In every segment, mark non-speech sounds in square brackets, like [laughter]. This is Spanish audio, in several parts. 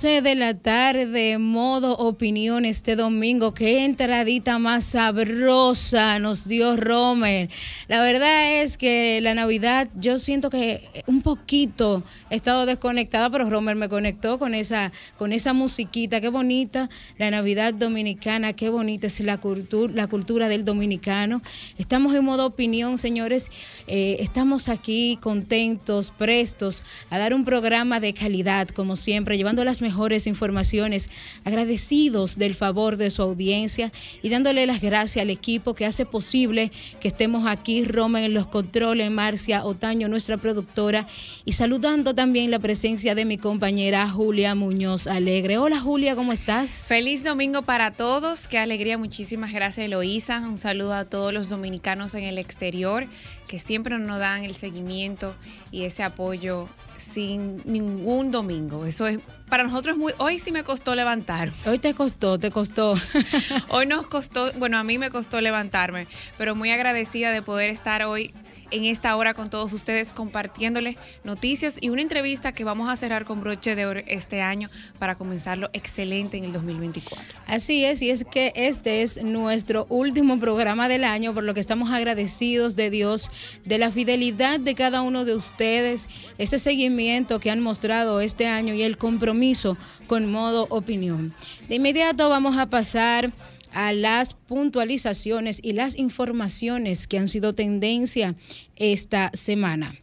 12 de la tarde, modo opinión este domingo. Qué entradita más sabrosa nos dio Romer. La verdad es que la Navidad, yo siento que un poquito he estado desconectada, pero Romer me conectó con esa, con esa musiquita. Qué bonita la Navidad dominicana, qué bonita es la cultura, la cultura del dominicano. Estamos en modo opinión, señores. Eh, estamos aquí contentos, prestos a dar un programa de calidad, como siempre, llevando las mejores informaciones, agradecidos del favor de su audiencia y dándole las gracias al equipo que hace posible que estemos aquí, Roma en los controles, Marcia Otaño, nuestra productora, y saludando también la presencia de mi compañera Julia Muñoz Alegre. Hola Julia, ¿cómo estás? Feliz domingo para todos, qué alegría, muchísimas gracias Eloísa, un saludo a todos los dominicanos en el exterior que siempre nos dan el seguimiento y ese apoyo sin ningún domingo. Eso es para nosotros es muy hoy sí me costó levantar. Hoy te costó, te costó. [laughs] hoy nos costó, bueno, a mí me costó levantarme, pero muy agradecida de poder estar hoy en esta hora con todos ustedes compartiéndoles noticias y una entrevista que vamos a cerrar con broche de oro este año para comenzarlo excelente en el 2024. Así es, y es que este es nuestro último programa del año, por lo que estamos agradecidos de Dios, de la fidelidad de cada uno de ustedes, este seguimiento que han mostrado este año y el compromiso con modo opinión. De inmediato vamos a pasar a las puntualizaciones y las informaciones que han sido tendencia esta semana.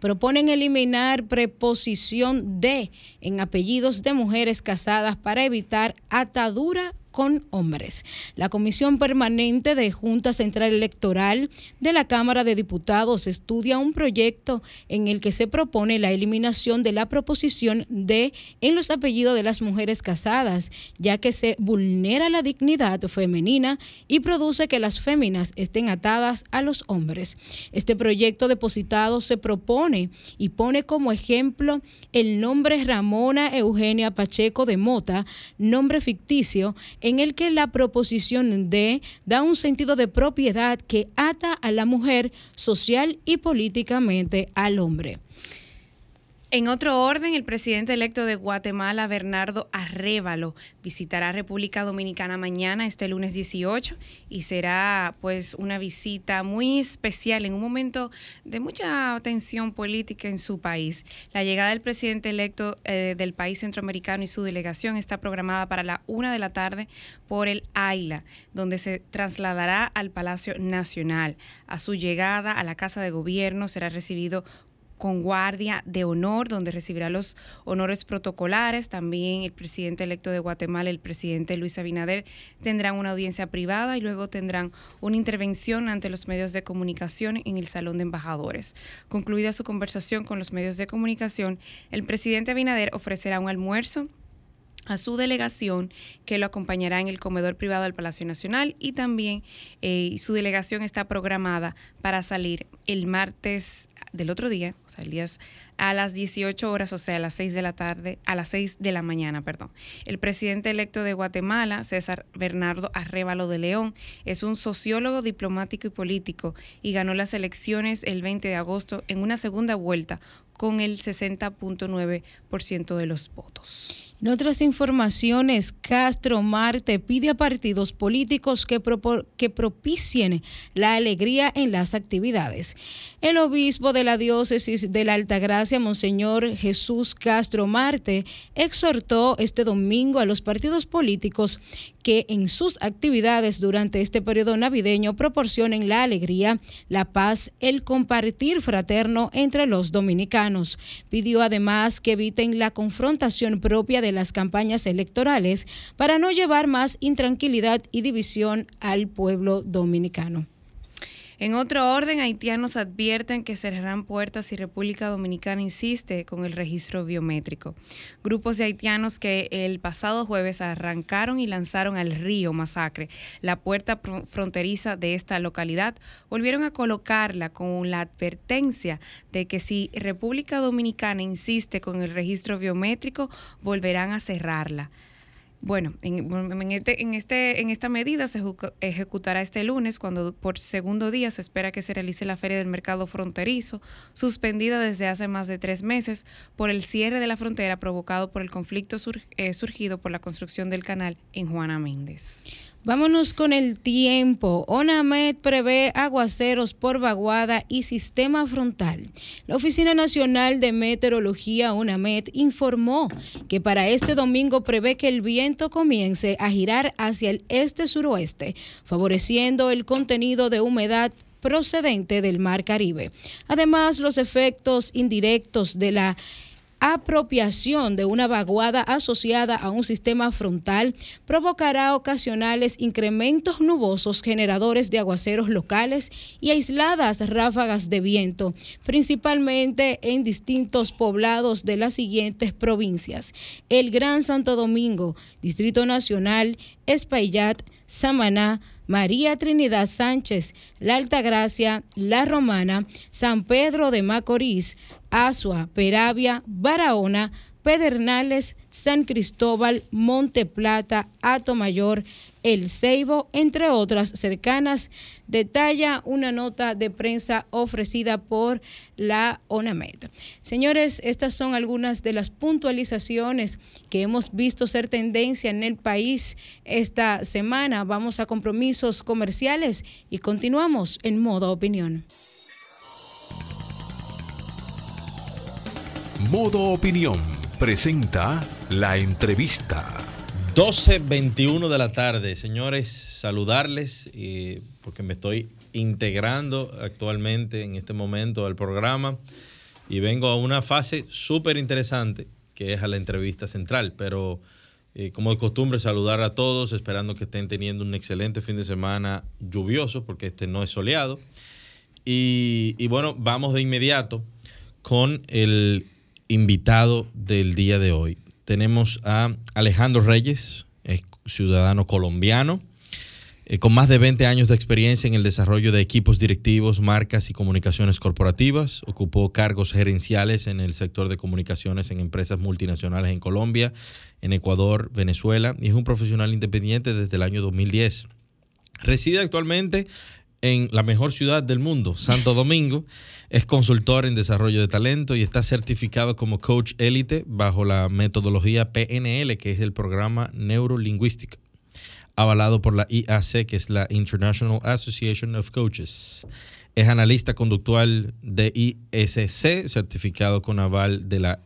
Proponen eliminar preposición de en apellidos de mujeres casadas para evitar atadura con hombres. La Comisión Permanente de Junta Central Electoral de la Cámara de Diputados estudia un proyecto en el que se propone la eliminación de la proposición de en los apellidos de las mujeres casadas, ya que se vulnera la dignidad femenina y produce que las féminas estén atadas a los hombres. Este proyecto depositado se propone y pone como ejemplo el nombre Ramona Eugenia Pacheco de Mota, nombre ficticio, el que la proposición de da un sentido de propiedad que ata a la mujer social y políticamente al hombre. En otro orden, el presidente electo de Guatemala, Bernardo Arrévalo, visitará República Dominicana mañana, este lunes 18, y será pues una visita muy especial en un momento de mucha tensión política en su país. La llegada del presidente electo eh, del país centroamericano y su delegación está programada para la una de la tarde por el AILA, donde se trasladará al Palacio Nacional. A su llegada a la Casa de Gobierno será recibido con guardia de honor, donde recibirá los honores protocolares. También el presidente electo de Guatemala, el presidente Luis Abinader, tendrán una audiencia privada y luego tendrán una intervención ante los medios de comunicación en el Salón de Embajadores. Concluida su conversación con los medios de comunicación, el presidente Abinader ofrecerá un almuerzo a su delegación que lo acompañará en el comedor privado del Palacio Nacional y también eh, su delegación está programada para salir el martes del otro día, o sea, el día a las 18 horas, o sea, a las 6 de la tarde, a las 6 de la mañana, perdón. El presidente electo de Guatemala, César Bernardo Arrévalo de León, es un sociólogo, diplomático y político y ganó las elecciones el 20 de agosto en una segunda vuelta con el 60.9% de los votos. En otras informaciones, Castro Marte pide a partidos políticos que, propicien la alegría en las actividades. El obispo de la diócesis de la Altagracia, Monseñor Jesús Castro Marte, exhortó este domingo a los partidos políticos que en sus actividades durante este periodo navideño proporcionen la alegría, la paz, el compartir fraterno entre los dominicanos. Pidió además que eviten la confrontación propia de las campañas electorales para no llevar más intranquilidad y división al pueblo dominicano. En otro orden, haitianos advierten que cerrarán puertas si República Dominicana insiste con el registro biométrico. Grupos de haitianos que el pasado jueves arrancaron y lanzaron al río Masacre, la puerta fronteriza de esta localidad, volvieron a colocarla con la advertencia de que si República Dominicana insiste con el registro biométrico, volverán a cerrarla. Bueno, en, este, en, este, en esta medida se ejecutará este lunes cuando por segundo día se espera que se realice la Feria del Mercado Fronterizo, suspendida desde hace más de tres meses por el cierre de la frontera provocado por el conflicto eh, surgido por la construcción del canal en Juana Méndez. Vámonos con el tiempo. ONAMED prevé aguaceros por vaguada y sistema frontal. La Oficina Nacional de Meteorología, ONAMED, informó que para este domingo prevé que el viento comience a girar hacia el este-suroeste, favoreciendo el contenido de humedad procedente del Mar Caribe. Además, los efectos indirectos de la apropiación de una vaguada asociada a un sistema frontal provocará ocasionales incrementos nubosos generadores de aguaceros locales y aisladas ráfagas de viento, principalmente en distintos poblados de las siguientes provincias: el Gran Santo Domingo, Distrito Nacional, Espaillat, Samaná, María Trinidad Sánchez, La Altagracia, La Romana, San Pedro de Macorís, Asua, Peravia, Barahona, Pedernales, San Cristóbal, Monte Plata, Mayor, El Ceibo, entre otras cercanas, detalla una nota de prensa ofrecida por la ONAMED. Señores, estas son algunas de las puntualizaciones que hemos visto ser tendencia en el país esta semana. Vamos a compromisos comerciales y continuamos en modo opinión. Modo Opinión presenta la entrevista. 12.21 de la tarde, señores, saludarles eh, porque me estoy integrando actualmente en este momento al programa y vengo a una fase súper interesante que es a la entrevista central, pero eh, como de costumbre saludar a todos, esperando que estén teniendo un excelente fin de semana lluvioso porque este no es soleado. y bueno, vamos de inmediato con el invitado del día de hoy. Tenemos a Alejandro Reyes, ciudadano colombiano, eh, con más de 20 años de experiencia en el desarrollo de equipos directivos, marcas y comunicaciones corporativas. Ocupó cargos gerenciales en el sector de comunicaciones en empresas multinacionales en Colombia, en Ecuador, Venezuela y es un profesional independiente desde el año 2010. Reside actualmente en la mejor ciudad del mundo, Santo Domingo. Es consultor en desarrollo de talento y está certificado como coach élite bajo la metodología PNL, que es el programa Neurolingüística, avalado por la IAC, que es la International Association of Coaches. Es analista conductual de ISC, certificado con aval de la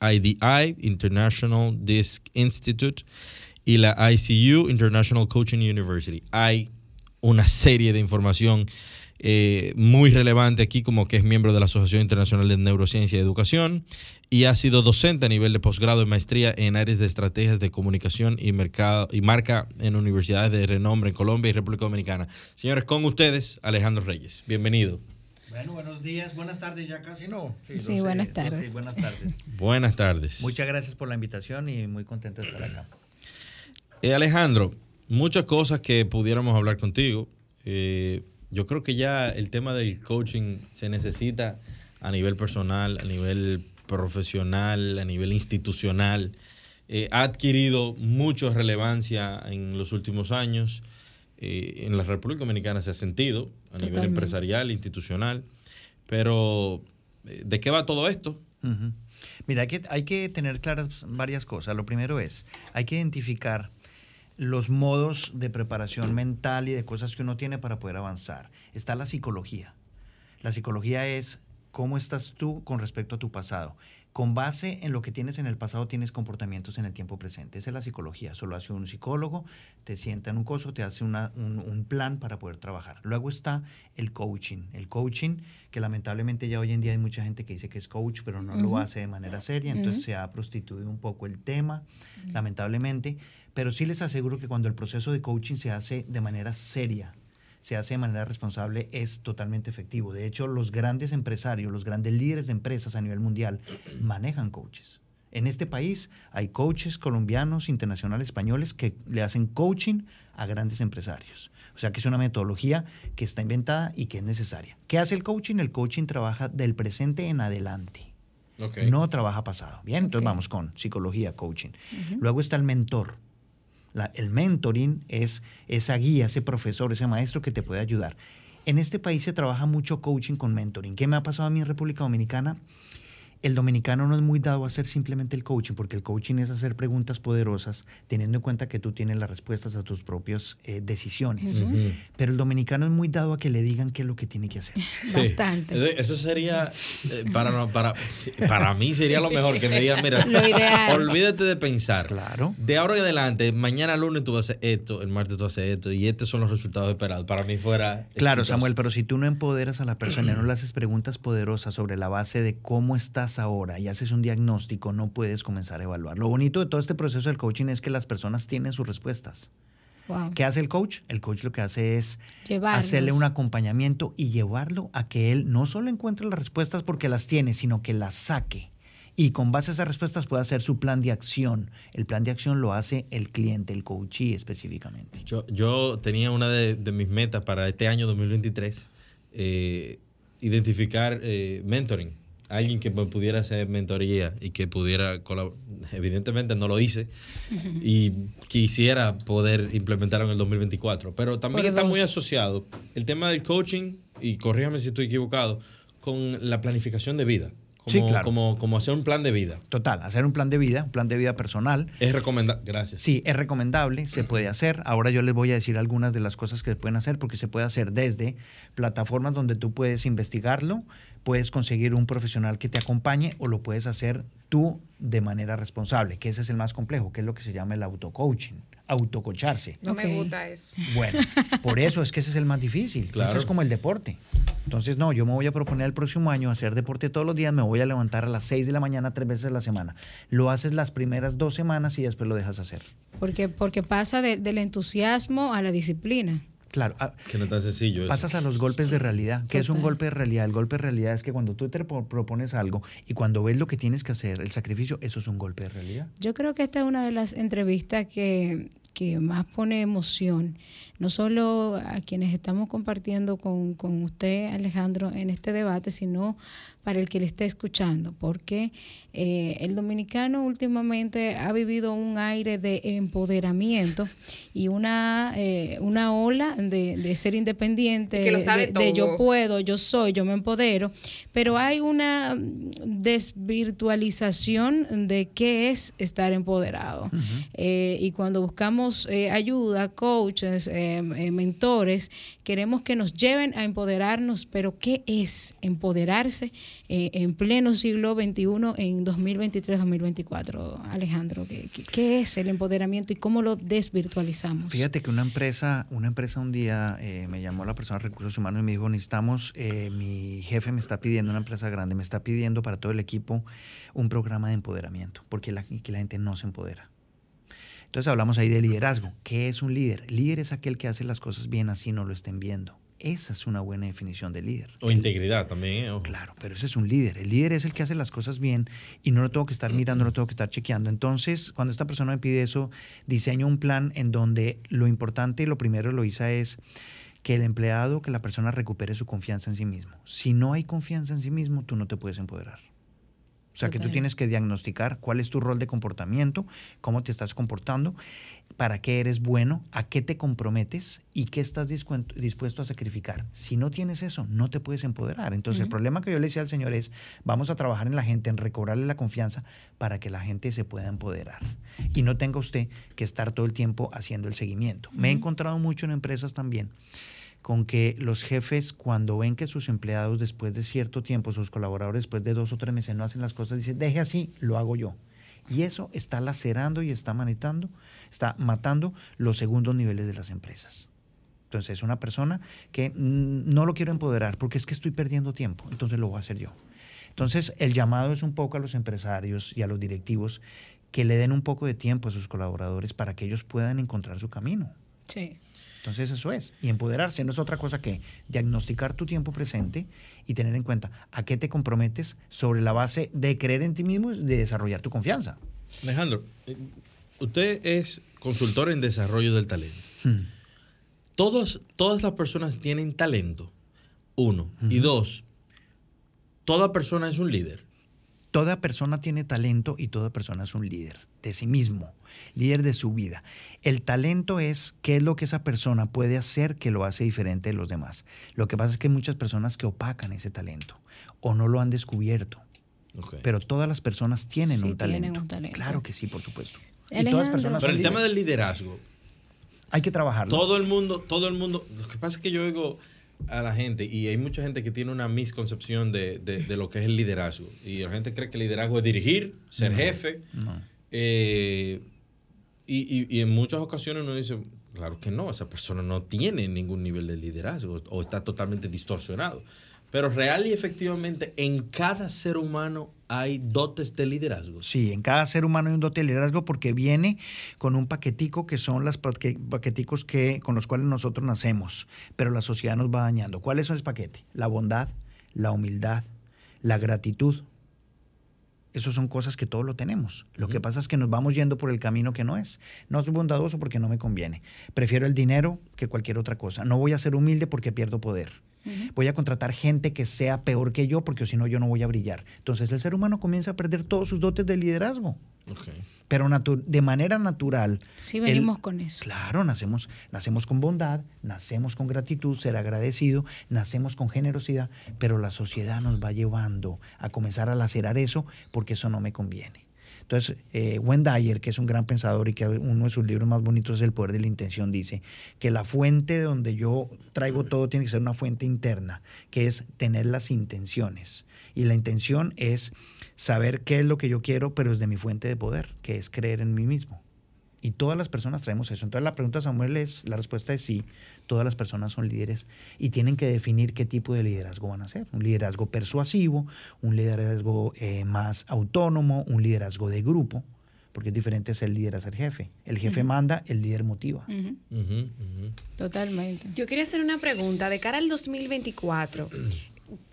IDI, International Disc Institute, y la ICU, International Coaching University. Hay una serie de información eh, muy relevante aquí, como que es miembro de la Asociación Internacional de Neurociencia y Educación y ha sido docente a nivel de posgrado y maestría en áreas de estrategias de comunicación y mercado y marca en universidades de renombre en Colombia y República Dominicana. Señores, con ustedes, Alejandro Reyes. Bienvenido. Bueno, buenos días, buenas tardes, ya casi no. Sí, buenas tardes. Sí, buenas tardes. buenas tardes. Muchas gracias por la invitación y muy contento de estar acá. Eh, Alejandro, muchas cosas que pudiéramos hablar contigo. Eh, yo creo que ya el tema del coaching se necesita a nivel personal, a nivel profesional, a nivel institucional. Eh, ha adquirido mucha relevancia en los últimos años. Eh, en la República Dominicana se ha sentido a nivel empresarial, institucional. Pero, ¿de qué va todo esto? Mira, hay que, hay que tener claras varias cosas. Lo primero es, hay que identificar los modos de preparación mental y de cosas que uno tiene para poder avanzar. Está la psicología. La psicología es cómo estás tú con respecto a tu pasado. Con base en lo que tienes en el pasado, tienes comportamientos en el tiempo presente. Esa es la psicología. Solo hace un psicólogo, te sienta en un coso, te hace una- un, un plan para poder trabajar. Luego está el coaching. El coaching, que lamentablemente ya hoy en día hay mucha gente que dice que es coach, pero no lo hace de manera seria. Entonces se ha prostituido un poco el tema, lamentablemente. Pero sí les aseguro que cuando el proceso de coaching se hace de manera seria, se hace de manera responsable, es totalmente efectivo. De hecho, los grandes empresarios, los grandes líderes de empresas a nivel mundial [clears throat] manejan coaches. En este país hay coaches colombianos, internacionales, españoles que le hacen coaching a grandes empresarios. O sea que es una metodología que está inventada y que es necesaria. ¿Qué hace el coaching? El coaching trabaja del presente en adelante. Ok. No trabaja pasado. Bien, entonces vamos con psicología, coaching. Luego está el mentor. El mentoring es esa guía, ese profesor, ese maestro que te puede ayudar. En este país se trabaja mucho coaching con mentoring. ¿Qué me ha pasado a mí en República Dominicana? El dominicano no es muy dado a hacer simplemente el coaching, porque el coaching es hacer preguntas poderosas, teniendo en cuenta que tú tienes las respuestas a tus propias eh, decisiones. Pero el dominicano es muy dado a que le digan qué es lo que tiene que hacer. [laughs] Sí. Bastante. Eso- sería, eh, para, para, para mí sería lo mejor que me digan, mira, Lo ideal. olvídate de pensar. Claro. De ahora en adelante, mañana lunes tú vas a hacer esto, el martes tú vas a hacer esto, y estos son los resultados esperados. Para mí fuera. Claro, exitoso. Samuel, pero si tú no empoderas a la persona y no le haces preguntas poderosas sobre la base de cómo estás ahora y haces un diagnóstico, no puedes comenzar a evaluar. Lo bonito de todo este proceso del coaching es que las personas tienen sus respuestas. Wow. ¿Qué hace el coach? El coach lo que hace es Llevarlos. hacerle un acompañamiento y llevarlo a que él no solo encuentre las respuestas porque las tiene, sino que las saque. Y con base a esas respuestas puede hacer su plan de acción. El plan de acción lo hace el cliente, el coachee específicamente. Yo, yo tenía una de, de mis metas para este año 2023, eh, identificar eh, mentoring. Alguien que me pudiera hacer mentoría y que pudiera colaborar. Evidentemente no lo hice y quisiera poder implementarlo en el 2024. Pero también está muy asociado el tema del coaching, y corríjame si estoy equivocado, con la planificación de vida. Como, Sí, claro. como, como hacer un plan de vida. Total, hacer un plan de vida, un plan de vida personal. Es recomendable. Gracias. Sí, es recomendable, se puede hacer. Ahora yo les voy a decir algunas de las cosas que se pueden hacer, porque se puede hacer desde plataformas donde tú puedes investigarlo, puedes conseguir un profesional que te acompañe o lo puedes hacer tú de manera responsable, que ese es el más complejo, que es lo que se llama el autocoaching, autococharse. No me gusta eso. Bueno, por eso es que ese es el más difícil. Claro. Es como el deporte. Entonces, no, yo me voy a proponer el próximo año hacer deporte todos los días, me voy a levantar a las 6 de la mañana tres veces a la semana. Lo haces las primeras dos semanas y después lo dejas hacer. Porque, porque pasa de- del entusiasmo a la disciplina. Claro, ah, Que no es tan sencillo. eso. pasas a los golpes de realidad. ¿Qué es un golpe de realidad? El golpe de realidad es que cuando tú te pro- propones algo y cuando ves lo que tienes que hacer, el sacrificio, eso es un golpe de realidad. Yo creo que esta es una de las entrevistas que, que más pone emoción, no solo a quienes estamos compartiendo con, con usted, Alejandro, en este debate, sino para el que le esté escuchando, porque eh, el dominicano últimamente ha vivido un aire de empoderamiento y una, eh, una ola de, de ser independiente, que lo sabe de, de yo puedo, yo soy, yo me empodero, pero hay una desvirtualización de qué es estar empoderado. Eh, y cuando buscamos eh, ayuda, coaches, eh, mentores, queremos que nos lleven a empoderarnos, pero ¿qué es empoderarse eh, en pleno siglo XXI, en 2023-2024? Alejandro, ¿qué, qué, es el empoderamiento y cómo lo desvirtualizamos? Fíjate que una empresa, una empresa un día eh, me llamó la persona de recursos humanos y me dijo, necesitamos, mi jefe me está pidiendo, una empresa grande, me está pidiendo para todo el equipo un programa de empoderamiento, porque la, que la gente no se empodera. Entonces hablamos ahí de liderazgo. ¿Qué es un líder? Líder es aquel que hace las cosas bien así no lo estén viendo. Esa es una buena definición de líder. O integridad también, ¿eh? Ojo. Claro, pero ese es un líder. El líder es el que hace las cosas bien y no lo tengo que estar mirando, no lo tengo que estar chequeando. Entonces, cuando esta persona me pide eso, diseño un plan en donde lo importante y lo primero lo hice es que el empleado, que la persona recupere su confianza en sí mismo. Si no hay confianza en sí mismo, tú no te puedes empoderar. O sea, que tú tienes que diagnosticar cuál es tu rol de comportamiento, cómo te estás comportando, para qué eres bueno, a qué te comprometes y qué estás dispuesto a sacrificar. Si no tienes eso, no te puedes empoderar. Entonces, el problema que yo le decía al Señor es, vamos a trabajar en la gente, en recobrarle la confianza para que la gente se pueda empoderar. Y no tenga usted que estar todo el tiempo haciendo el seguimiento. Me he encontrado mucho en empresas también con que los jefes cuando ven que sus empleados después de cierto tiempo, sus colaboradores después de dos o tres meses no hacen las cosas, dicen, deje así, lo hago yo. Y eso está lacerando y está manitando, está matando los segundos niveles de las empresas. Entonces es una persona que no lo quiero empoderar porque es que estoy perdiendo tiempo, entonces lo voy a hacer yo. Entonces el llamado es un poco a los empresarios y a los directivos que le den un poco de tiempo a sus colaboradores para que ellos puedan encontrar su camino. Sí. Entonces eso es. Y empoderarse no es otra cosa que diagnosticar tu tiempo presente y tener en cuenta a qué te comprometes sobre la base de creer en ti mismo y de desarrollar tu confianza. Alejandro, eh, usted es consultor en desarrollo del talento. Todos, todas las personas tienen talento, uno. Y dos, toda persona es un líder. Toda persona tiene talento y toda persona es un líder de sí mismo, líder de su vida. El talento es qué es lo que esa persona puede hacer que lo hace diferente de los demás. Lo que pasa es que hay muchas personas que opacan ese talento o no lo han descubierto. Pero todas las personas tienen, Sí, un, talento. tienen un talento. Claro que sí, por supuesto. Y todas las personas Pero el tema del liderazgo, Hay que trabajarlo. todo el mundo, todo el mundo, lo que pasa es que yo oigo a la gente y hay mucha gente que tiene una misconcepción de, de- de lo que es el liderazgo. Y la gente cree que el liderazgo es dirigir, ser jefe. No. Eh, y, y- y en muchas ocasiones uno dice, claro que no, esa persona no tiene ningún nivel de liderazgo o está totalmente distorsionado. Pero real y efectivamente en cada ser humano hay dotes de liderazgo. Sí, en cada ser humano hay un dote de liderazgo porque viene con un paquetico que son los paqueticos que, con los cuales nosotros nacemos, pero la sociedad nos va dañando. ¿Cuál es ese paquete? La bondad, la humildad, la gratitud. Esas son cosas que todos lo tenemos. Lo que pasa es que nos vamos yendo por el camino que no es. No soy bondadoso porque no me conviene. Prefiero el dinero que cualquier otra cosa. No voy a ser humilde porque pierdo poder. Voy a contratar gente que sea peor que yo porque si no yo no voy a brillar. Entonces el ser humano comienza a perder todos sus dotes de liderazgo. Pero de manera natural. Sí, el- venimos con eso. Claro, nacemos, nacemos con bondad, nacemos con gratitud, ser agradecido, nacemos con generosidad, pero la sociedad nos va llevando a comenzar a lacerar eso porque eso no me conviene. Entonces, eh, Wendayer, que es un gran pensador y que uno de sus libros más bonitos es El poder de la intención, dice que la fuente de donde yo traigo todo tiene que ser una fuente interna, que es tener las intenciones. Y la intención es saber qué es lo que yo quiero, pero es de mi fuente de poder, que es creer en mí mismo. Y todas las personas traemos eso. Entonces la pregunta, Samuel, es, la respuesta es sí, todas las personas son líderes y tienen que definir qué tipo de liderazgo van a hacer. Un liderazgo persuasivo, un liderazgo eh, más autónomo, un liderazgo de grupo, porque es diferente ser líder a ser jefe. El jefe manda, el líder motiva. Ujú. Totalmente. Yo quería hacer una pregunta. De cara al 2024,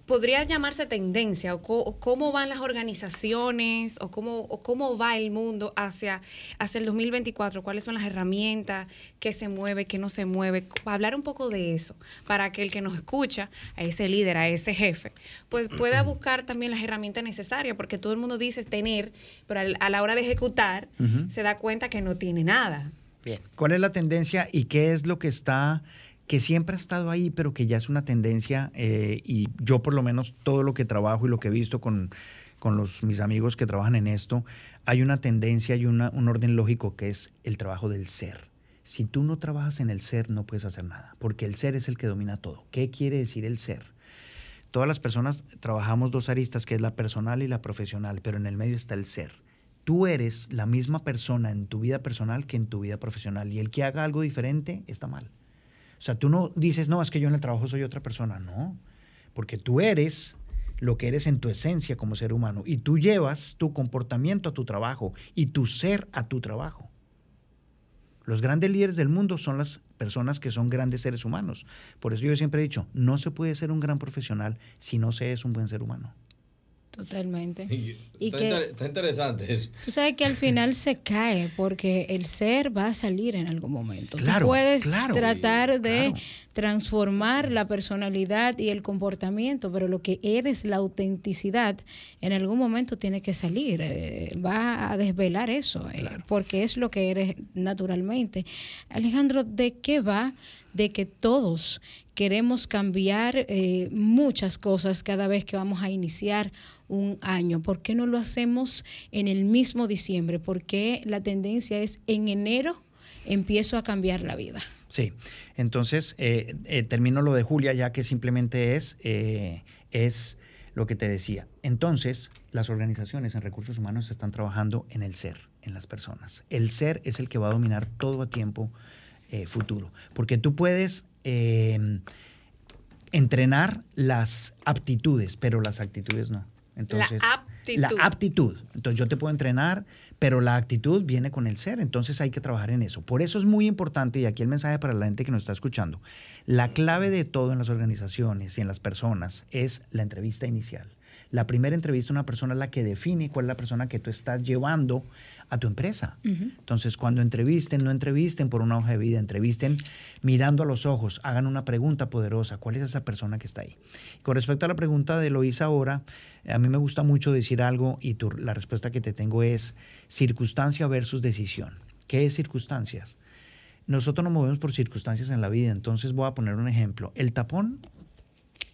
¿podría llamarse tendencia o, co- o cómo van las organizaciones o cómo, o cómo va el mundo hacia, hacia el 2024? ¿Cuáles son las herramientas? ¿Qué se mueve? ¿Qué no se mueve? Hablar un poco de eso, para que el que nos escucha, a ese líder, a ese jefe, pues pueda [clears throat] buscar también las herramientas necesarias, porque todo el mundo dice tener, pero al- a la hora de ejecutar se da cuenta que no tiene nada. Bien. ¿Cuál es la tendencia y qué es lo que está, que siempre ha estado ahí, pero que ya es una tendencia? eh, y yo por lo menos todo lo que trabajo y lo que he visto con, con los, mis amigos que trabajan en esto, hay una tendencia y una, un orden lógico que es el trabajo del ser. Si tú no trabajas en el ser, no puedes hacer nada, porque el ser es el que domina todo. ¿Qué quiere decir el ser? Todas las personas trabajamos dos aristas, que es la personal y la profesional, pero en el medio está el ser. Tú eres la misma persona en tu vida personal que en tu vida profesional, y el que haga algo diferente está mal. O sea, tú no dices, no, es que yo en el trabajo soy otra persona, no, porque tú eres lo que eres en tu esencia como ser humano, y tú llevas tu comportamiento a tu trabajo y tu ser a tu trabajo. Los grandes líderes del mundo son las personas que son grandes seres humanos. Por eso yo siempre he dicho, no se puede ser un gran profesional si no se es un buen ser humano. Totalmente. Y- está, que- inter- está interesante eso. Tú sabes que al [laughs] final se cae porque el ser va a salir en algún momento. Tú Claro, puedes claro. tratar de Claro. transformar la personalidad y el comportamiento, pero lo que eres, la autenticidad, en algún momento tiene que salir. eh, va a desvelar eso, eh, porque es lo que eres naturalmente. Alejandro, ¿de qué va? De que todos queremos cambiar eh, muchas cosas cada vez que vamos a iniciar un año. ¿Por qué no lo hacemos en el mismo diciembre? ¿Por qué la tendencia es en enero empiezo a cambiar la vida? Sí, entonces eh, eh, termino lo de Julia ya que simplemente es, eh, es lo que te decía. Entonces, las organizaciones en recursos humanos están trabajando en el ser, en las personas. El ser es el que va a dominar todo a tiempo eh, futuro, porque tú puedes eh, entrenar las aptitudes, pero las actitudes no. Entonces, aptitud. La aptitud. Entonces yo te puedo entrenar, pero la actitud viene con el ser. Entonces hay que trabajar en eso. Por eso es muy importante, y aquí el mensaje para la gente que nos está escuchando, la clave de todo en las organizaciones y en las personas es la entrevista inicial. La primera entrevista a una persona es la que define cuál es la persona que tú estás llevando a tu empresa. Entonces, cuando entrevisten, no entrevisten por una hoja de vida, entrevisten mirando a los ojos, hagan una pregunta poderosa, ¿cuál es esa persona que está ahí? Con respecto a la pregunta de Loisa ahora, a mí me gusta mucho decir algo y tu- la respuesta que te tengo es circunstancia versus decisión. ¿Qué es circunstancias? Nosotros nos movemos por circunstancias en la vida, entonces voy a poner un ejemplo. El tapón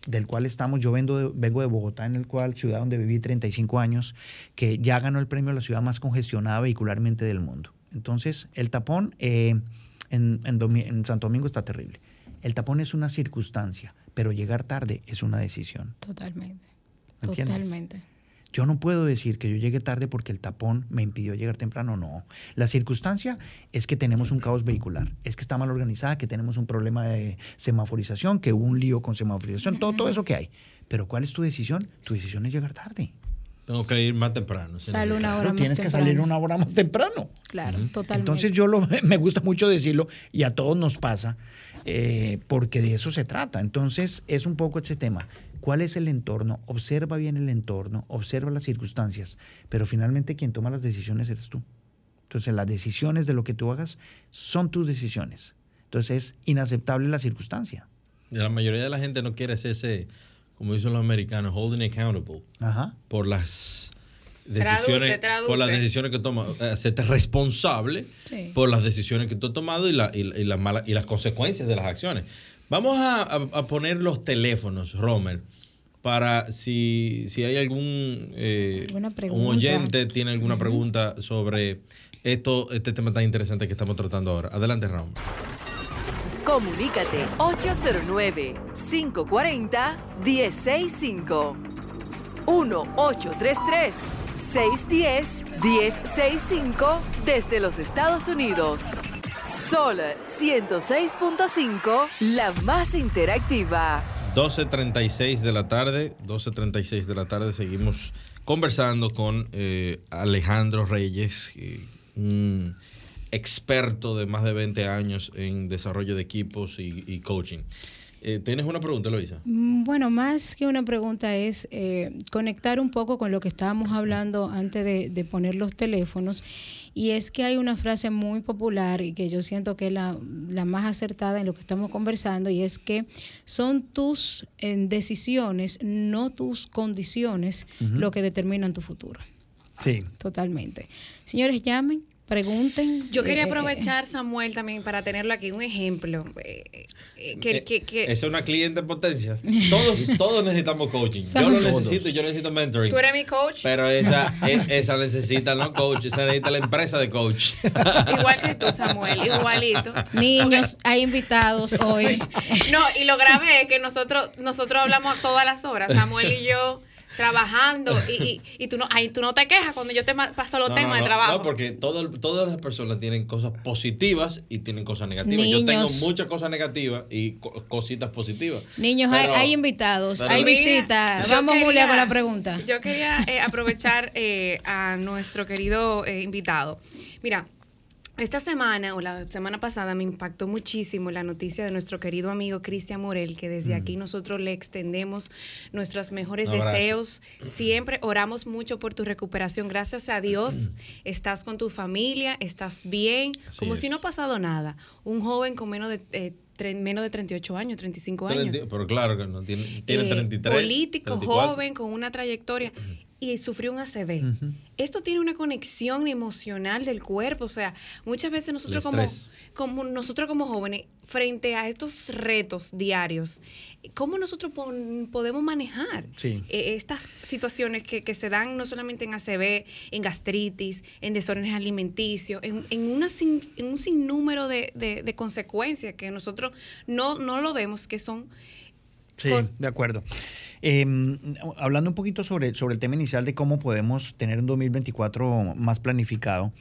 del cual estamos, yo vengo de, vengo de Bogotá, en el cual, ciudad donde viví 35 años, que ya ganó el premio a la ciudad más congestionada vehicularmente del mundo. Entonces, el tapón eh, en, en en Santo Domingo está terrible. El tapón es una circunstancia, pero llegar tarde es una decisión. Totalmente. Totalmente. Yo no puedo decir que yo llegué tarde porque el tapón me impidió llegar temprano, no. La circunstancia es que tenemos un caos vehicular, es que está mal organizada, que tenemos un problema de semaforización, que hubo un lío con semaforización, todo, todo eso que hay. Pero ¿cuál es tu decisión? Tu decisión es llegar tarde. Tengo que ir más temprano. Sale una hora Claro, más tienes que salir una hora más temprano. Claro, totalmente. Entonces yo lo, [laughs] me gusta mucho decirlo y a todos nos pasa eh, porque de eso se trata. Entonces es un poco ese tema. ¿Cuál es el entorno? Observa bien el entorno, observa las circunstancias, pero finalmente quien toma las decisiones eres tú. Entonces las decisiones de lo que tú hagas son tus decisiones. Entonces es inaceptable la circunstancia. La mayoría de la gente no quiere hacerse, como dicen los americanos, holding accountable Ajá. por las Traduce, decisiones, traduce. por las decisiones que toma, eh, hacerte responsable Sí. por las decisiones que tú has tomado y, la- y, la- y las malas- y las consecuencias de las acciones. Vamos a, a- a poner los teléfonos, Romer, para si, si hay algún eh, un oyente tiene alguna pregunta sobre esto, este tema tan interesante que estamos tratando ahora. Adelante, Romer. Comunícate 809-540-1065. 1-833-610-1065 desde los Estados Unidos. Sol 106.5, la más interactiva. 12.36 de la tarde, 12.36 de la tarde, seguimos conversando con eh, Alejandro Reyes, eh, un experto de más de 20 años en desarrollo de equipos y, y coaching. Eh, ¿Tienes una pregunta, Luisa? Mm, Bueno, más que una pregunta es eh, conectar un poco con lo que estábamos hablando antes de, de poner los teléfonos. Y es que hay una frase muy popular y que yo siento que es la, la más acertada en lo que estamos conversando y es que son tus eh, decisiones, no tus condiciones, lo que determinan tu futuro. Sí. Totalmente. Señores, llamen, pregunten. Yo quería eh, aprovechar, Samuel, también para tenerlo aquí, un ejemplo. eh, eh, que, Eh, que- que- ¿Es una cliente en potencia? Todos, [laughs] todos necesitamos coaching. Yo lo necesito, yo necesito mentoring. tú eres mi coach, Pero esa, [laughs] esa necesita no coach, esa necesita la empresa de coach. [laughs] igual que tú, Samuel, igualito. Niños, hay invitados hoy. No, y lo grave es que nosotros, nosotros hablamos todas las horas, Samuel y yo trabajando, y, y, y tú no, ay, tú no te quejas cuando yo te paso los No, temas no, de trabajo. No, porque todo- todas las personas tienen cosas positivas y tienen cosas negativas. Yo tengo Niños. muchas cosas negativas y co- cositas positivas. Niños, hay, Pero- hay invitados, pero- hay Mira, visita. yo Vamos, quería- Julia, con la pregunta. Yo quería eh, aprovechar eh, a nuestro querido eh, invitado. Mira, Esta semana o la semana pasada me impactó muchísimo la noticia de nuestro querido amigo Cristian Morel, que desde aquí nosotros le extendemos nuestros mejores deseos. Siempre oramos mucho por tu recuperación. Gracias a Dios estás con tu familia, estás bien, Así como es. si no ha pasado nada. Un joven con menos de, eh, menos de 38 años, 35 años. Pero claro que no tiene, tiene Eh, 33. político, 34. joven, con una trayectoria y sufrió un ACV. Esto tiene una conexión emocional del cuerpo, o sea, muchas veces nosotros como, como nosotros como jóvenes frente a estos retos diarios, ¿cómo nosotros podemos manejar Sí. eh, estas situaciones que, que se dan no solamente en ACV, en gastritis, en desórdenes alimenticios, en, en, una sin- en un sinnúmero de, de- de consecuencias que nosotros no, no lo vemos, que son Sí, de acuerdo. Eh, hablando un poquito sobre, sobre el tema inicial de cómo podemos tener un 2024 más planificado,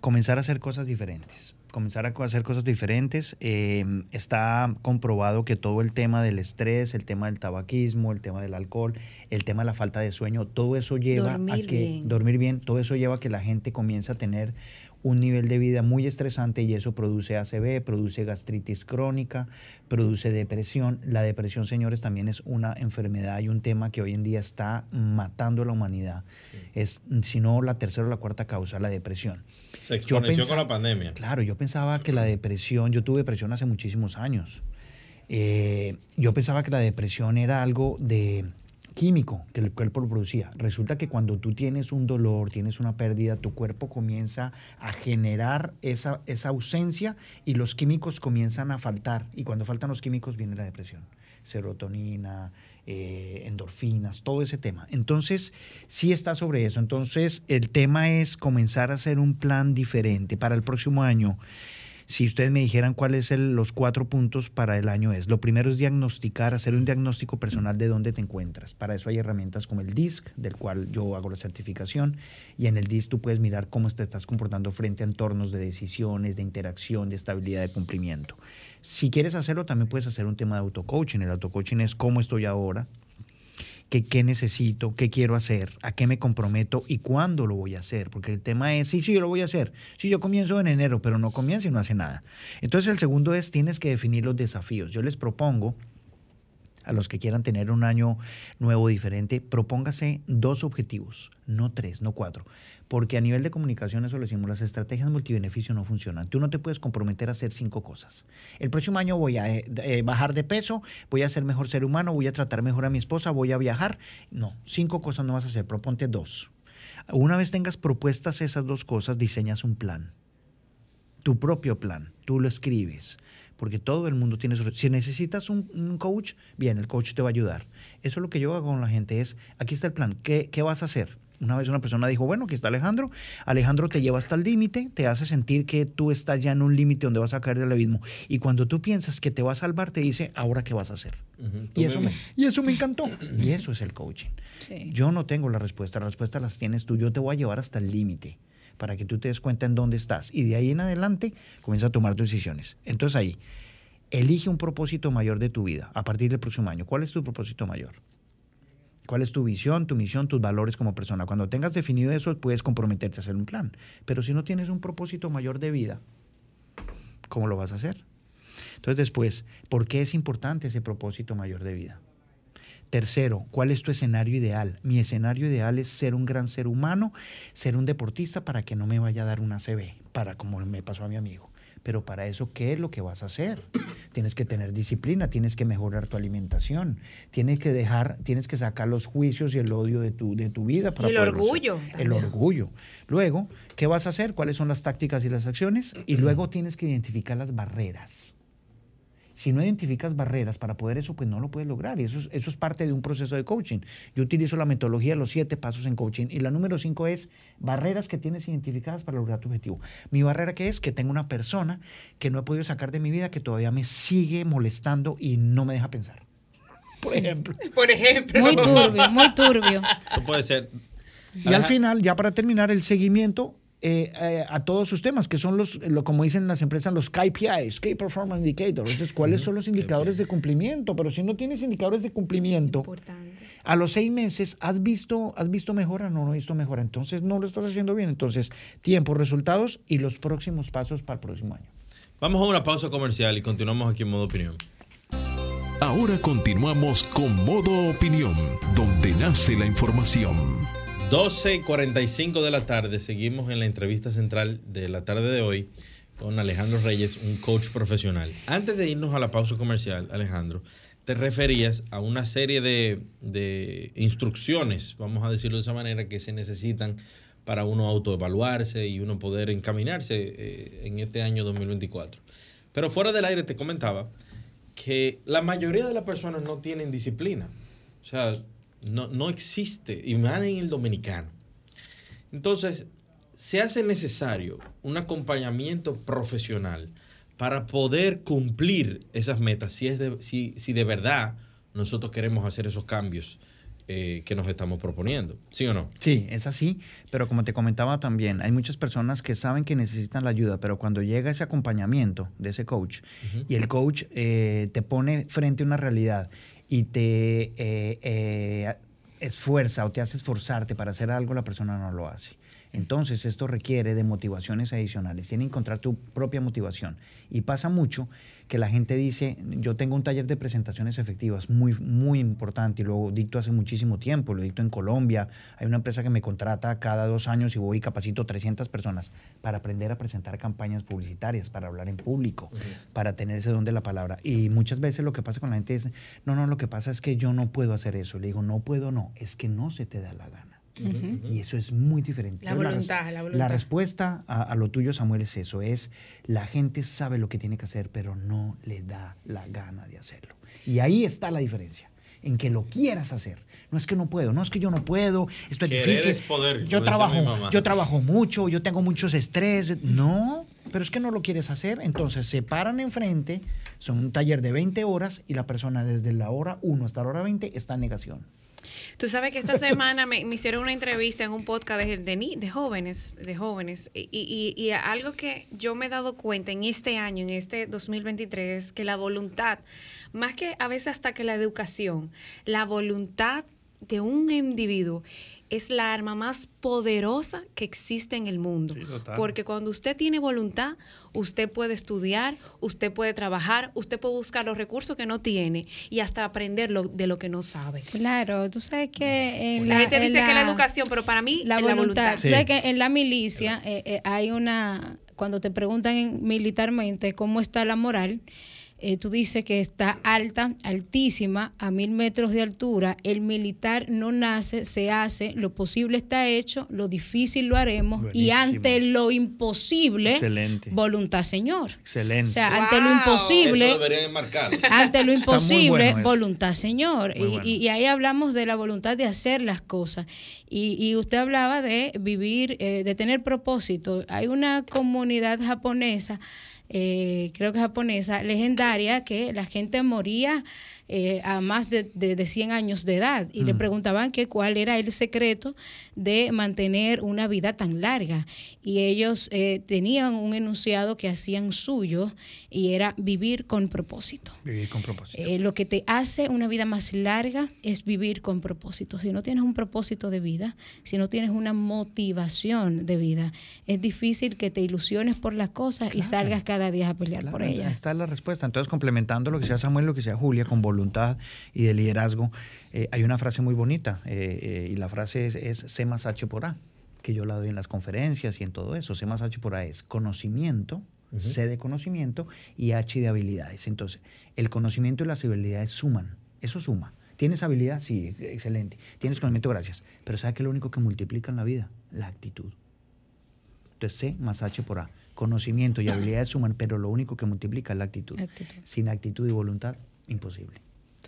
comenzar a hacer cosas diferentes. Comenzar a hacer cosas diferentes. Eh, está comprobado que todo el tema del estrés, el tema del tabaquismo, el tema del alcohol, el tema de la falta de sueño, todo eso lleva a que bien. dormir bien, todo eso lleva a que la gente comience a tener un nivel de vida muy estresante y eso produce ACV, produce gastritis crónica, produce depresión. La depresión, señores, también es una enfermedad y un tema que hoy en día está matando a la humanidad. Es, si no, la tercera o la cuarta causa, la depresión. Se con la pandemia. Claro, yo pensaba que la depresión, yo tuve depresión hace muchísimos años. Eh, yo pensaba que la depresión era algo de químico que el cuerpo lo producía. Resulta que cuando tú tienes un dolor, tienes una pérdida, tu cuerpo comienza a generar esa, esa ausencia y los químicos comienzan a faltar. Y cuando faltan los químicos viene la depresión. Serotonina, eh, endorfinas, todo ese tema. Entonces, sí está sobre eso. Entonces, el tema es comenzar a hacer un plan diferente para el próximo año. Si ustedes me dijeran cuáles son los cuatro puntos para el año es, lo primero es diagnosticar, hacer un diagnóstico personal de dónde te encuentras. Para eso hay herramientas como el DISC, del cual yo hago la certificación, y en el DISC tú puedes mirar cómo te estás comportando frente a entornos de decisiones, de interacción, de estabilidad de cumplimiento. Si quieres hacerlo, también puedes hacer un tema de auto-coaching. El auto-coaching es cómo estoy ahora, qué, qué necesito, qué quiero hacer, a qué me comprometo y cuándo lo voy a hacer. Porque el tema es, sí, sí, yo lo voy a hacer. Sí, yo comienzo en enero, pero no comienzo y no hace nada. Entonces el segundo es, tienes que definir los desafíos. Yo les propongo a los que quieran tener un año nuevo diferente, propóngase dos objetivos, no tres, no cuatro. Porque a nivel de comunicación, eso lo decimos, las estrategias multibeneficio no funcionan. Tú no te puedes comprometer a hacer cinco cosas. El próximo año voy a eh, eh, bajar de peso, voy a ser mejor ser humano, voy a tratar mejor a mi esposa, voy a viajar. No, cinco cosas no vas a hacer, proponte dos. Una vez tengas propuestas esas dos cosas, diseñas un plan tu propio plan, tú lo escribes, porque todo el mundo tiene su... Si necesitas un, un coach, bien, el coach te va a ayudar. Eso es lo que yo hago con la gente, es, aquí está el plan, ¿qué, qué vas a hacer? Una vez una persona dijo, bueno, aquí está Alejandro, Alejandro te lleva hasta el límite, te hace sentir que tú estás ya en un límite donde vas a caer del abismo, y cuando tú piensas que te va a salvar, te dice, ahora qué vas a hacer. Y eso, me, y eso me encantó. Y eso es el coaching. Sí. Yo no tengo la respuesta, la respuesta las tienes tú. Yo te voy a llevar hasta el límite para que tú te des cuenta en dónde estás. Y de ahí en adelante comienza a tomar tus decisiones. Entonces ahí, elige un propósito mayor de tu vida a partir del próximo año. ¿Cuál es tu propósito mayor? ¿Cuál es tu visión, tu misión, tus valores como persona? Cuando tengas definido eso, puedes comprometerte a hacer un plan. Pero si no tienes un propósito mayor de vida, ¿cómo lo vas a hacer? Entonces después, ¿por qué es importante ese propósito mayor de vida? Tercero, ¿cuál es tu escenario ideal? Mi escenario ideal es ser un gran ser humano, ser un deportista para que no me vaya a dar una CB, para como me pasó a mi amigo. Pero para eso, ¿qué es lo que vas a hacer? [coughs] Tienes que tener disciplina, tienes que mejorar tu alimentación, tienes que dejar, tienes que sacar los juicios y el odio de tu, de tu vida. Para Y el orgullo El orgullo. Luego, ¿qué vas a hacer? ¿Cuáles son las tácticas y las acciones? Y luego tienes que identificar las barreras. Si no identificas barreras para poder eso, pues no lo puedes lograr. Y eso es, eso es parte de un proceso de coaching. Yo utilizo la metodología de los siete pasos en coaching. Y la número cinco es barreras que tienes identificadas para lograr tu objetivo. Mi barrera que es que tengo una persona que no he podido sacar de mi vida que todavía me sigue molestando y no me deja pensar. Por ejemplo. [laughs] Por ejemplo. Muy turbio, muy turbio. Eso puede ser. Y al final, ya para terminar, el seguimiento eh, eh, a todos sus temas, que son los, lo, como dicen las empresas, los KPIs, Key Performance Indicators. Entonces, ¿cuáles son los indicadores de cumplimiento? Pero si no tienes indicadores de cumplimiento, Importante. a los seis meses, ¿has visto, ¿has visto mejora? No, no he visto mejora. Entonces, no lo estás haciendo bien. Entonces, tiempo, resultados y los próximos pasos para el próximo año. Vamos a una pausa comercial y continuamos aquí en modo opinión. Ahora continuamos con Modo Opinión, donde nace la información. 12 y 45 de la tarde, seguimos en la entrevista central de la tarde de hoy con Alejandro Reyes, un coach profesional. Antes de irnos a la pausa comercial, Alejandro, te referías a una serie de, de instrucciones, vamos a decirlo de esa manera, que se necesitan para uno autoevaluarse y uno poder encaminarse eh, en este año 2024. Pero fuera del aire te comentaba que la mayoría de las personas no tienen disciplina. O sea, no, no existe, y más en el dominicano. Entonces, se hace necesario un acompañamiento profesional para poder cumplir esas metas, si, es de, si, si de verdad nosotros queremos hacer esos cambios eh, que nos estamos proponiendo. ¿Sí o no? Sí, es así, pero como te comentaba también, hay muchas personas que saben que necesitan la ayuda, pero cuando llega ese acompañamiento de ese coach y el coach eh, te pone frente a una realidad y te eh, eh, esfuerza o te hace esforzarte para hacer algo, la persona no lo hace. Entonces, esto requiere de motivaciones adicionales. Tienes que encontrar tu propia motivación. Y pasa mucho que la gente dice, yo tengo un taller de presentaciones efectivas muy, muy importante y lo dicto hace muchísimo tiempo, lo dicto en Colombia. Hay una empresa que me contrata cada dos años y voy y capacito 300 personas para aprender a presentar campañas publicitarias, para hablar en público, para tener ese don de la palabra. Y muchas veces lo que pasa con la gente es, no, no, lo que pasa es que yo no puedo hacer eso. Le digo, no puedo, no, es que no se te da la gana. Y eso es muy diferente. La Entonces, voluntad, la voluntad. respuesta a, a lo tuyo, Samuel, es eso. Es la gente sabe lo que tiene que hacer, pero no le da la gana de hacerlo. Y ahí está la diferencia. En que lo quieras hacer. No es que no puedo, no es que yo no puedo, esto es Querer difícil. es poder, yo trabajo, yo trabajo mucho, yo tengo muchos estrés. No, pero es que no lo quieres hacer. Entonces se paran enfrente, son un taller de 20 horas y la persona desde la hora 1 hasta la hora 20 está en negación. Tú sabes que esta semana me, me hicieron una entrevista en un podcast de, de, ni- de jóvenes, de jóvenes, y, y- y algo que yo me he dado cuenta en este año, en este 2023, es que la voluntad, más que a veces hasta que la educación, la voluntad de un individuo es la arma más poderosa que existe en el mundo. Sí. Porque cuando usted tiene voluntad, usted puede estudiar, usted puede trabajar, usted puede buscar los recursos que no tiene y hasta aprender lo- de lo que no sabe. Claro, tú sabes que en La, gente en dice que la educación, pero para mí la es voluntad. la voluntad. Tú sabes que en la milicia eh, eh, hay una, cuando te preguntan en- militarmente cómo está la moral, eh, tú dices que está alta, altísima, a mil metros de altura. El militar no nace, se hace, lo posible está hecho, lo difícil lo haremos y ante lo imposible, Excelente. voluntad, Señor. Excelente. O sea, ante lo imposible, Eso [laughs] ante lo imposible, bueno voluntad, Señor. Muy Y, bueno. y- y ahí hablamos de la voluntad de hacer las cosas. Y, y usted hablaba de vivir, eh, de tener propósito. Hay una comunidad japonesa, eh, creo que japonesa, legendaria, que la gente moría eh, a más de, de, de 100 años de edad y Mm. le preguntaban que cuál era el secreto de mantener una vida tan larga. Y ellos eh, tenían un enunciado que hacían suyo y era vivir con propósito. Vivir con propósito. Eh, lo que te hace una vida más larga es vivir con propósito. Si no tienes un propósito de vida, si no tienes una motivación de vida, es difícil que te ilusiones por las cosas y salgas cada día a pelear Claro, por ellas. está la respuesta. Entonces, complementando lo que sea Samuel, lo que sea Julia, con voluntad y de liderazgo, eh, hay una frase muy bonita eh, eh, y la frase es, es C más H por A, que yo la doy en las conferencias y en todo eso. C más H por A es conocimiento, C de conocimiento y H de habilidades. Entonces, el conocimiento y las habilidades suman. Eso suma. ¿Tienes habilidad? Sí, excelente. ¿Tienes conocimiento? Gracias. Pero ¿sabe qué es lo único que multiplica en la vida? La actitud. Entonces C más H por A. Conocimiento y [coughs] habilidades suman, pero lo único que multiplica es la actitud. Actitud. Sin actitud y voluntad, imposible.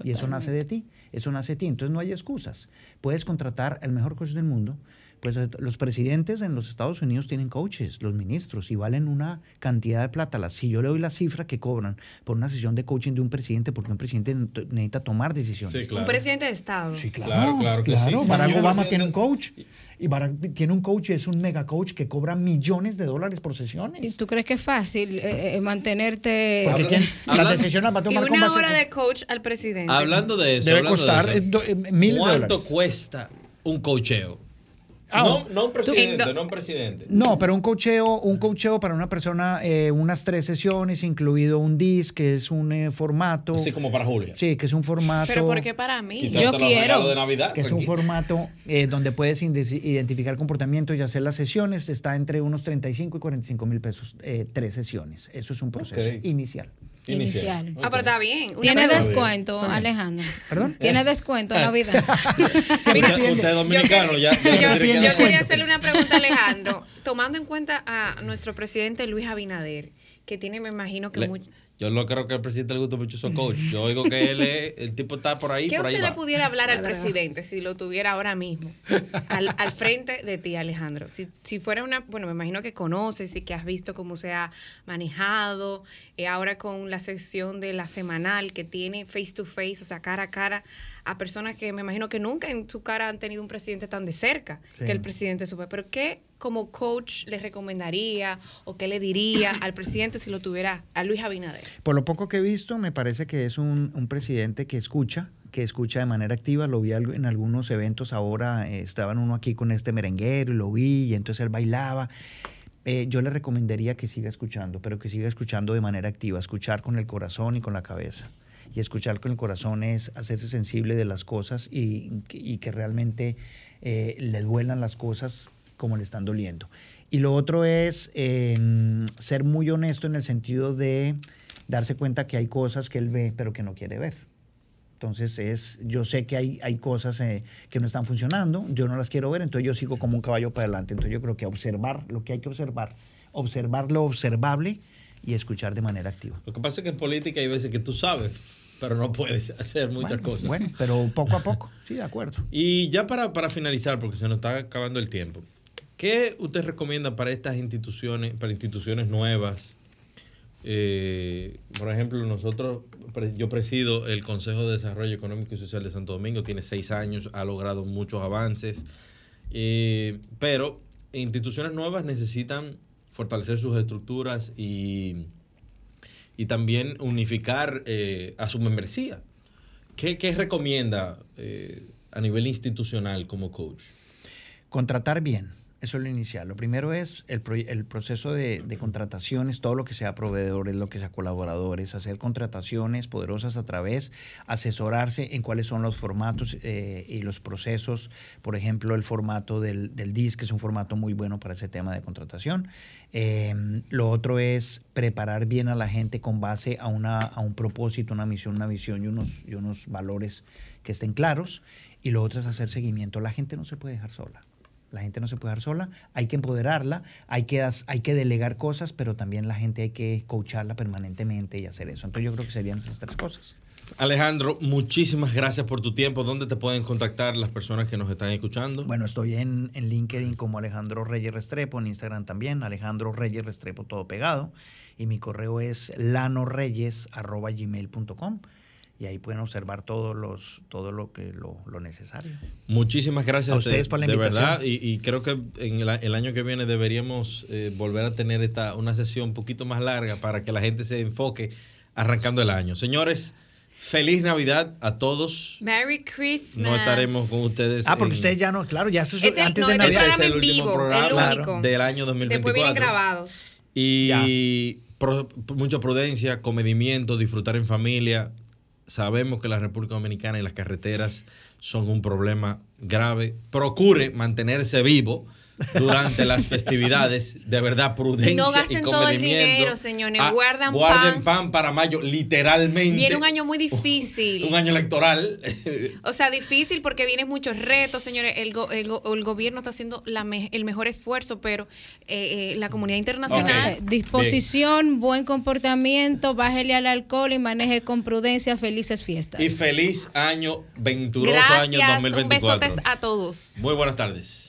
Y eso nace de ti, eso nace de ti. Entonces no hay excusas. Puedes contratar el mejor coach del mundo, Pues eh, los presidentes en los Estados Unidos tienen coaches, los ministros, y valen una cantidad de plata. La- Si yo le doy la cifra que cobran por una sesión de coaching de un presidente, porque un presidente ne- necesita tomar decisiones. Sí, claro. Un presidente de Estado. Sí, claro, Claro, claro que sí. Barack Y Obama presidente- tiene un coach. Y Barack tiene un coach, es un mega coach que cobra millones de dólares por ¿Y sesiones. tú crees que es fácil eh, eh, mantenerte? Porque Habla- ¿quién- habla- las decisiones las va a Y tomar una hora de coach al presidente. Hablando de eso, Debe hablando de costar eso, miles de ¿cuánto dólares. cuesta un cocheo? Ah, no, no un presidente, no un presidente. No, pero un cocheo, un cocheo para una persona, eh, unas tres sesiones, incluido un DIS, que es un eh, formato. Así como para Julia. Sí, que es un formato. Pero ¿por qué para mí? Quizás Yo quiero. regalo de Navidad. que es un formato eh, donde puedes identificar comportamientos y hacer las sesiones. Está entre unos 35 y 45 mil pesos, eh, tres sesiones. Eso es un proceso inicial. Inicial. Ah, pero está bien. Una ¿Tiene descuento, Alejandro? ¿Perdón? ¿Tiene descuento en Navidad? [laughs] Usted, usted es dominicano, ya. ya Yo, yo quería hacerle una pregunta a Alejandro. Tomando en cuenta a nuestro presidente Luis Abinader, que tiene, me imagino que Le-. Yo no creo que al presidente le guste mucho su coach. Yo oigo que él es, el tipo está por ahí, ¿Qué por ahí usted le va. pudiera hablar al presidente si lo tuviera ahora mismo al, al frente de ti, Alejandro? Si, si fuera una, bueno, me imagino que conoces y que has visto cómo se ha manejado, eh, ahora con la sección de la semanal que tiene face to face, o sea, cara a cara, a personas que me imagino que nunca en su cara han tenido un presidente tan de cerca Sí. que el presidente de su país. Pero ¿qué como coach le recomendaría o qué le diría [coughs] al presidente si lo tuviera a Luis Abinader? Por lo poco que he visto, me parece que es un, un presidente que escucha, que escucha de manera activa. Lo vi en algunos eventos ahora, eh, estaban uno aquí con este merenguero y lo vi y entonces él bailaba. Eh, yo le recomendaría que siga escuchando, pero que siga escuchando de manera activa, escuchar con el corazón y con la cabeza. Y escuchar con el corazón es hacerse sensible de las cosas y, y que realmente eh, le duelan las cosas como le están doliendo. Y lo otro es eh, ser muy honesto en el sentido de darse cuenta que hay cosas que él ve pero que no quiere ver. Entonces es, yo sé que hay, hay cosas eh, que no están funcionando, yo no las quiero ver, entonces yo sigo como un caballo para adelante. Entonces yo creo que observar lo que hay que observar, observar lo observable y escuchar de manera activa. Lo que pasa es que en política hay veces que tú sabes, pero no puedes [laughs] hacer muchas bueno, cosas. Bueno, pero poco a poco, sí, de acuerdo. Y ya para, para finalizar, porque se nos está acabando el tiempo, ¿qué usted recomienda para estas instituciones, para instituciones nuevas? Eh, por ejemplo, nosotros, yo presido el Consejo de Desarrollo Económico y Social de Santo Domingo, tiene seis años, ha logrado muchos avances, eh, pero instituciones nuevas necesitan fortalecer sus estructuras y, y también unificar eh, a su membresía. ¿Qué, qué recomienda eh, a nivel institucional como coach? Contratar bien, eso es lo inicial. Lo primero es el, el proceso de, contrataciones, todo lo que sea proveedores, lo que sea colaboradores, hacer contrataciones poderosas a través, asesorarse en cuáles son los formatos eh, y los procesos. Por ejemplo, el formato del, del DIS, que es un formato muy bueno para ese tema de contratación. Eh, lo otro es preparar bien a la gente con base a, una, a un propósito, una misión, una visión y unos, y unos valores que estén claros. Y lo otro es hacer seguimiento. La gente no se puede dejar sola. La gente no se puede dejar sola, hay que empoderarla, hay que, hay que delegar cosas, pero también la gente hay que coacharla permanentemente y hacer eso. Entonces yo creo que serían esas tres cosas. Alejandro, muchísimas gracias por tu tiempo. ¿Dónde te pueden contactar las personas que nos están escuchando? Bueno, estoy en, en LinkedIn como Alejandro Reyes Restrepo, en Instagram también, Alejandro Reyes Restrepo, todo pegado. Y mi correo es lanoreyes.gmail.com y ahí pueden observar todos los, todo lo que lo, lo necesario. Muchísimas gracias A ustedes por la de invitación. verdad. Y, y creo que en el, el año que viene deberíamos eh, volver a tener esta, una sesión un poquito más larga para que la gente se enfoque arrancando el año. Señores, feliz Navidad a todos. Merry Christmas. No estaremos con ustedes. Ah, porque en- ustedes ya no, claro, ya eso es Este- antes no, de este Navidad. es el último vivo, programa el único. del año 2024. Después vienen grabados. Y pro- mucha prudencia, comedimiento, disfrutar en familia. Sabemos que la República Dominicana y las carreteras son un problema grave. Procure mantenerse vivo durante las festividades. De verdad, prudencia Y no y gasten todo el dinero, señores. Ah, Guardan guarden pan. pan para mayo, literalmente. Viene un año muy [laughs] difícil. Un año electoral. O sea, difícil porque vienen muchos retos, señores. El, go- el, go- el gobierno está haciendo la me- el mejor esfuerzo, pero eh, eh, la comunidad internacional... Disposición, buen comportamiento, bájele al alcohol y maneje con prudencia. Felices fiestas. y feliz año, venturoso año Gracias, un 2024. besote a todos. Muy buenas tardes.